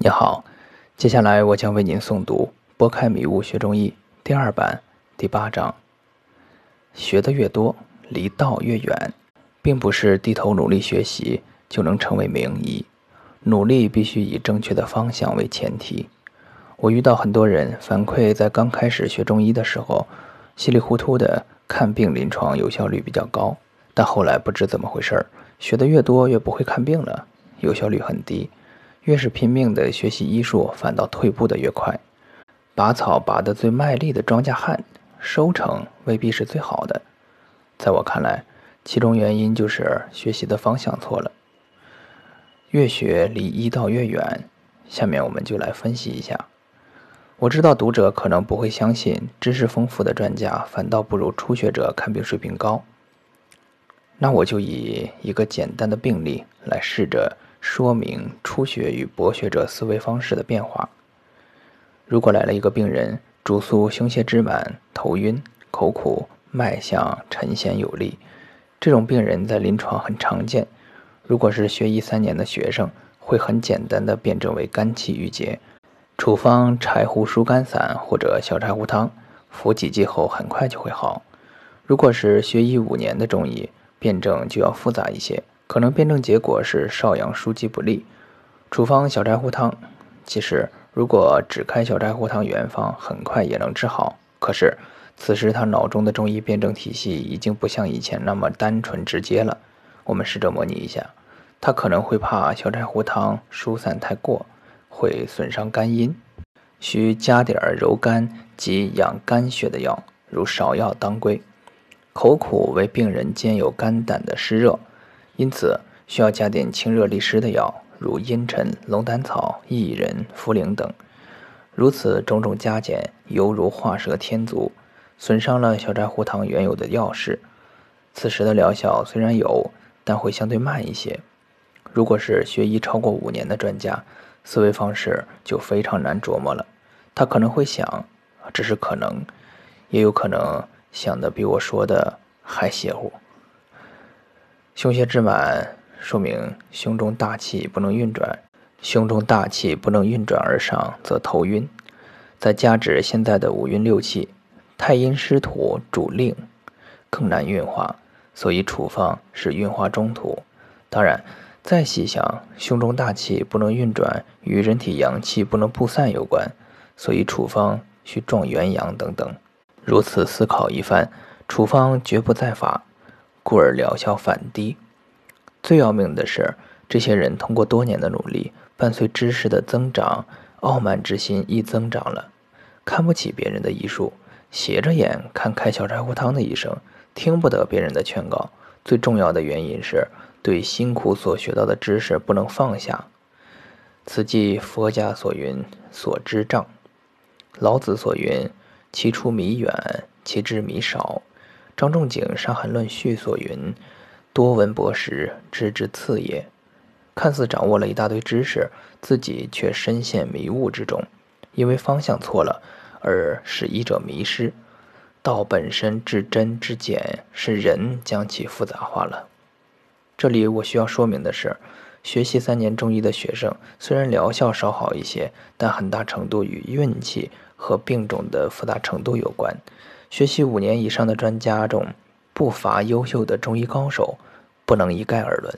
你好，接下来我将为您诵读《拨开迷雾学中医》第二版第八章。学得越多，离道越远，并不是低头努力学习就能成为名医。努力必须以正确的方向为前提。我遇到很多人反馈，在刚开始学中医的时候，稀里糊涂的看病，临床有效率比较高，但后来不知怎么回事儿，学得越多越不会看病了，有效率很低。越是拼命的学习医术，反倒退步的越快。拔草拔得最卖力的庄稼汉，收成未必是最好的。在我看来，其中原因就是学习的方向错了。越学离医道越远。下面我们就来分析一下。我知道读者可能不会相信，知识丰富的专家反倒不如初学者看病水平高。那我就以一个简单的病例来试着。说明初学与博学者思维方式的变化。如果来了一个病人，主诉胸胁支满、头晕、口苦、脉象沉弦有力，这种病人在临床很常见。如果是学医三年的学生，会很简单的辩证为肝气郁结，处方柴胡疏肝散或者小柴胡汤，服几剂后很快就会好。如果是学医五年的中医，辩证就要复杂一些。可能辩证结果是少阳枢肌不利，处方小柴胡汤。其实，如果只开小柴胡汤原方，很快也能治好。可是，此时他脑中的中医辩证体系已经不像以前那么单纯直接了。我们试着模拟一下，他可能会怕小柴胡汤疏散太过，会损伤肝阴，需加点柔肝及养肝血的药，如芍药、当归。口苦为病人兼有肝胆的湿热。因此，需要加点清热利湿的药，如茵陈、龙胆草、薏仁、茯苓等。如此种种加减，犹如画蛇添足，损伤了小柴胡汤原有的药势。此时的疗效虽然有，但会相对慢一些。如果是学医超过五年的专家，思维方式就非常难琢磨了。他可能会想，只是可能，也有可能想的比我说的还邪乎。胸胁之满，说明胸中大气不能运转，胸中大气不能运转而上，则头晕。再加之现在的五运六气，太阴湿土主令，更难运化，所以处方是运化中土。当然，再细想，胸中大气不能运转，与人体阳气不能布散有关，所以处方需壮元阳等等。如此思考一番，处方绝不在法。故而疗效反低。最要命的是，这些人通过多年的努力，伴随知识的增长，傲慢之心亦增长了，看不起别人的医术，斜着眼看开小柴胡汤的医生，听不得别人的劝告。最重要的原因是对辛苦所学到的知识不能放下。此即佛家所云“所知障”，老子所云“其出弥远，其知弥少”。张仲景《伤寒论序》所云：“多闻博识，知之次也。”看似掌握了一大堆知识，自己却深陷迷雾之中，因为方向错了而使医者迷失。道本身至真至简，是人将其复杂化了。这里我需要说明的是，学习三年中医的学生，虽然疗效稍好一些，但很大程度与运气和病种的复杂程度有关。学习五年以上的专家中，不乏优秀的中医高手，不能一概而论。